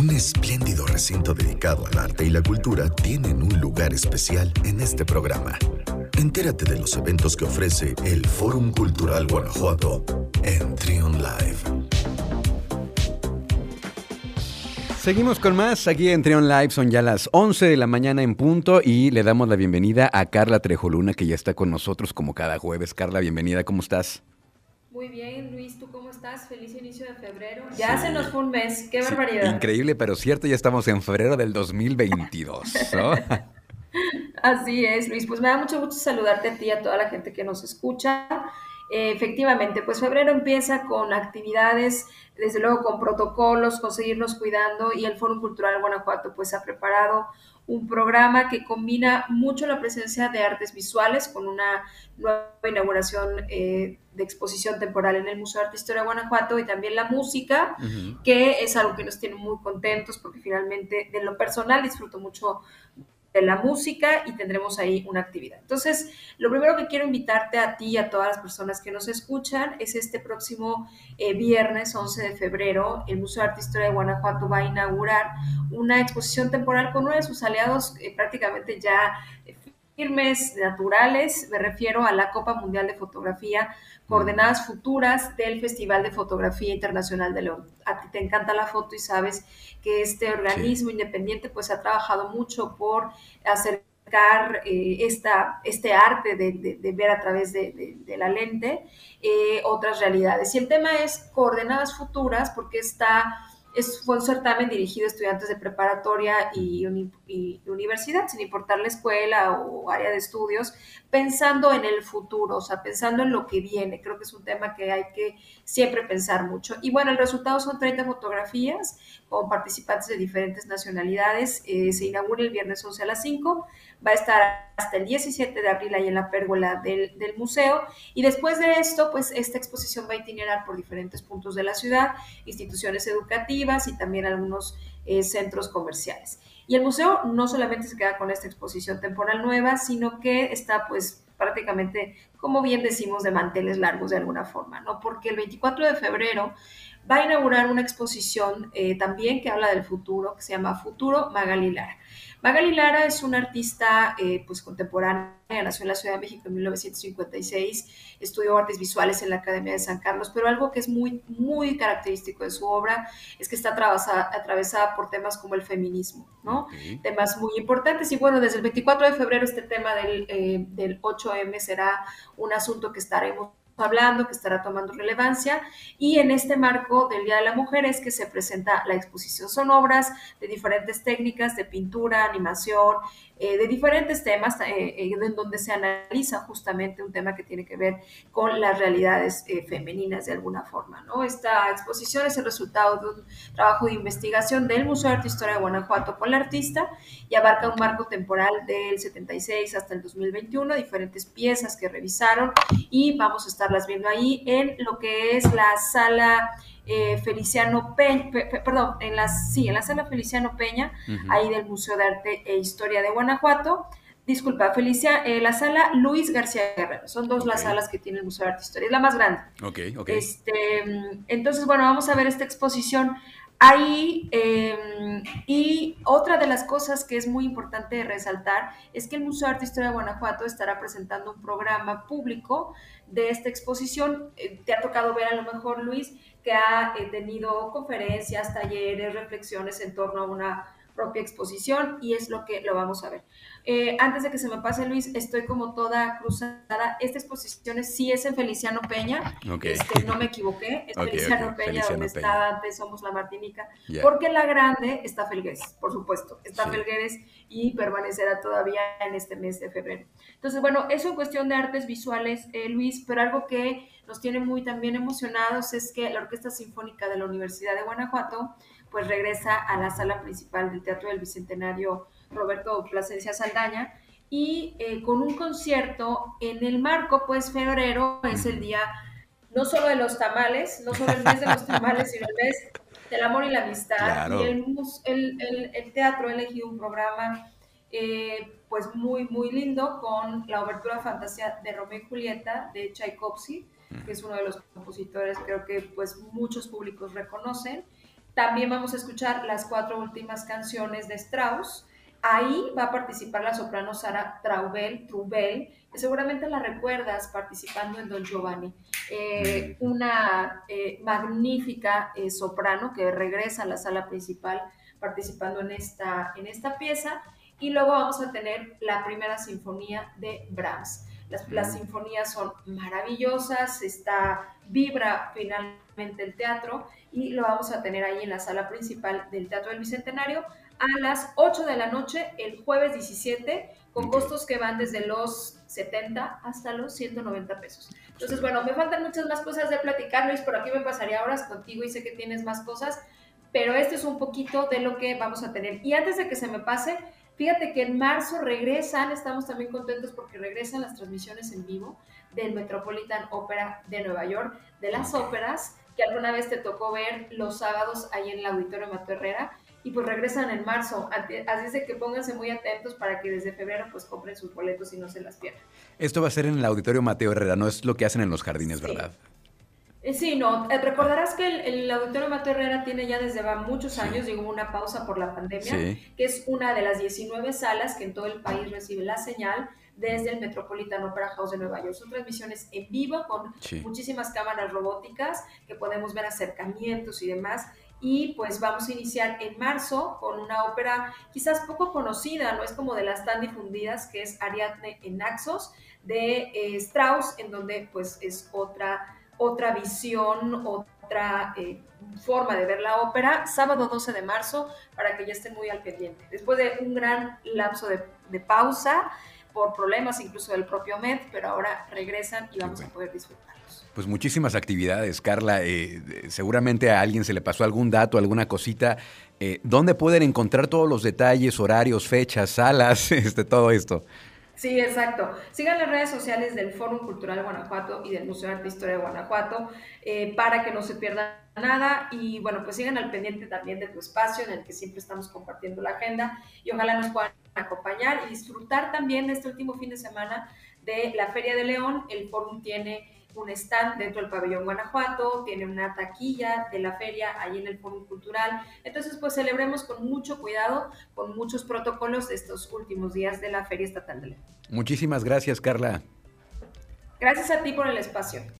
un espléndido recinto dedicado al arte y la cultura tienen un lugar especial en este programa. Entérate de los eventos que ofrece el Fórum Cultural Guanajuato en Trion Live. Seguimos con más aquí en Trion Live, son ya las 11 de la mañana en punto y le damos la bienvenida a Carla Trejoluna que ya está con nosotros como cada jueves. Carla, bienvenida, ¿cómo estás? Muy bien, Luis, ¿tú cómo estás? Feliz inicio de febrero. Ya se nos fue un mes, qué barbaridad. increíble, pero cierto, ya estamos en febrero del 2022. Así es, Luis. Pues me da mucho gusto saludarte a ti y a toda la gente que nos escucha. Eh, efectivamente, pues febrero empieza con actividades, desde luego con protocolos, con seguirnos cuidando y el Foro Cultural Guanajuato pues ha preparado un programa que combina mucho la presencia de artes visuales con una nueva inauguración eh, de exposición temporal en el Museo de Arte e Historia de Guanajuato y también la música, que es algo que nos tiene muy contentos porque finalmente de lo personal disfruto mucho de la música y tendremos ahí una actividad. Entonces, lo primero que quiero invitarte a ti y a todas las personas que nos escuchan es este próximo eh, viernes 11 de febrero, el Museo de Arte e Historia de Guanajuato va a inaugurar una exposición temporal con uno de sus aliados eh, prácticamente ya firmes, naturales, me refiero a la Copa Mundial de Fotografía, coordenadas futuras del Festival de Fotografía Internacional de León. A ti te encanta la foto y sabes que este organismo independiente pues ha trabajado mucho por acercar eh, esta, este arte de, ver a través de, la lente eh, otras realidades. Y el tema es coordenadas futuras porque está es, fue un certamen dirigido a estudiantes de preparatoria y, universidad, sin importar la escuela o área de estudios, pensando en el futuro, o sea, pensando en lo que viene. Creo que es un tema que hay que siempre pensar mucho. Y bueno, el resultado son 30 fotografías con participantes de diferentes nacionalidades. Eh, se inaugura el viernes 11 a las 5 va a estar hasta el 17 de abril ahí en la pérgola del, museo. Y después de esto, pues esta exposición va a itinerar por diferentes puntos de la ciudad, instituciones educativas y también algunos eh, centros comerciales. Y el museo no solamente se queda con esta exposición temporal nueva, sino que está pues prácticamente, como bien decimos, de manteles largos de alguna forma, ¿no? Porque el 24 de febrero va a inaugurar una exposición eh, también que habla del futuro, que se llama Futuro Magali Lara. Magali Lara es una artista eh, pues, contemporánea, nació en la Ciudad de México en 1956, estudió artes visuales en la Academia de San Carlos, pero algo que es muy, muy característico de su obra es que está atravesada, atravesada por temas como el feminismo, ¿no? Temas muy importantes. Y bueno, desde el 24 de febrero este tema del, eh, del 8M será un asunto que estaremos hablando, que estará tomando relevancia. Y en este marco del Día de la Mujer es que se presenta la exposición. Son obras de diferentes técnicas de pintura, animación, eh, de diferentes temas eh, eh, en donde se analiza justamente un tema que tiene que ver con las realidades femeninas de alguna forma. ¿no? Esta exposición es el resultado de un trabajo de investigación del Museo de Arte e Historia de Guanajuato con la artista y abarca un marco temporal del 76 hasta el 2021, diferentes piezas que revisaron y vamos a estarlas viendo ahí en lo que es la sala eh, Feliciano Peña, perdón, en la, sí, en la sala Feliciano Peña, ahí del Museo de Arte e Historia de Guanajuato. Disculpa, Felicia, eh, la sala Luis García Guerrero. Son dos las salas que tiene el Museo de Arte e Historia. Es la más grande. Ok, ok. Este, entonces, bueno, vamos a ver esta exposición ahí. Em, y otra de las cosas que es muy importante resaltar es que el Museo de Arte e Historia de Guanajuato estará presentando un programa público de esta exposición. Eh, te ha tocado ver a lo mejor, Luis, que ha eh, tenido conferencias, talleres, reflexiones en torno a una propia exposición y es lo que lo vamos a ver. Eh, antes de que se me pase Luis, estoy como toda cruzada. Esta exposición sí es en Feliciano Peña, este, no me equivoqué, es Feliciano Peña, donde está antes Somos la Martinica, porque la grande está Felgueres, por supuesto, está Felgueres y permanecerá todavía en este mes de febrero. Entonces, bueno, eso en cuestión de artes visuales, eh, Luis, pero algo que nos tiene muy también emocionados es que la Orquesta Sinfónica de la Universidad de Guanajuato pues regresa a la sala principal del Teatro del Bicentenario Roberto Plasencia Saldaña y eh, con un concierto en el marco, pues febrero es el día no solo de los tamales, no solo el mes de los tamales, sino el mes del amor y la amistad. Y el, el, teatro ha elegido un programa eh, pues muy, muy lindo con la obertura fantasía de Romeo y Julieta de Tchaikovsky que es uno de los compositores creo que pues muchos públicos reconocen. También vamos a escuchar las cuatro últimas canciones de Strauss. Ahí va a participar la soprano Sara Traubel, Trubel, que seguramente la recuerdas participando en Don Giovanni. Eh, una eh, magnífica eh, soprano que regresa a la sala principal participando en esta, en esta pieza. Y luego vamos a tener la primera sinfonía de Brahms. Las, las sinfonías son maravillosas, está, vibra finalmente el teatro y lo vamos a tener ahí en la sala principal del Teatro del Bicentenario a las 8 de la noche el jueves 17 con costos que van desde los 70 hasta los 190 pesos. Entonces, bueno, me faltan muchas más cosas de platicar, Luis, por aquí me pasaría horas contigo y sé que tienes más cosas, pero este es un poquito de lo que vamos a tener. Y antes de que se me pase, Fíjate que en marzo regresan, estamos también contentos porque regresan las transmisiones en vivo del Metropolitan Opera de Nueva York, de las óperas que alguna vez te tocó ver los sábados ahí en el Auditorio Mateo Herrera y pues regresan en marzo. Así es de que pónganse muy atentos para que desde febrero pues compren sus boletos y no se las pierdan. Esto va a ser en el Auditorio Mateo Herrera, no es lo que hacen en los jardines, ¿verdad? Eh, sí, no, eh, recordarás que el, Auditorio Mateo Herrera tiene ya desde va muchos años, digo, una pausa por la pandemia, que es una de las 19 salas que en todo el país recibe la señal desde el Metropolitan Opera House de Nueva York. Son transmisiones en vivo con muchísimas cámaras robóticas que podemos ver acercamientos y demás. Y pues vamos a iniciar en marzo con una ópera quizás poco conocida, no es como de las tan difundidas, que es Ariadne en Naxos de eh, Strauss, en donde pues es otra otra visión, otra eh, forma de ver la ópera, sábado 12 de marzo, para que ya estén muy al pendiente. Después de un gran lapso de, pausa, por problemas incluso del propio MED, pero ahora regresan y vamos a poder disfrutarlos. Pues muchísimas actividades, Carla. Eh, seguramente a alguien se le pasó algún dato, alguna cosita. Eh, ¿Dónde pueden encontrar todos los detalles, horarios, fechas, salas, este, todo esto? Sí, exacto. Sigan las redes sociales del Fórum Cultural Guanajuato y del Museo de Arte e Historia de Guanajuato eh, para que no se pierdan nada y bueno, pues sigan al pendiente también de tu espacio en el que siempre estamos compartiendo la agenda y ojalá nos puedan acompañar y disfrutar también este último fin de semana de la Feria de León. El Fórum tiene un stand dentro del pabellón Guanajuato, tiene una taquilla de la feria ahí en el Foro Cultural. Entonces, pues celebremos con mucho cuidado, con muchos protocolos estos últimos días de la Feria Estatal de León. Muchísimas gracias, Carla. Gracias a ti por el espacio.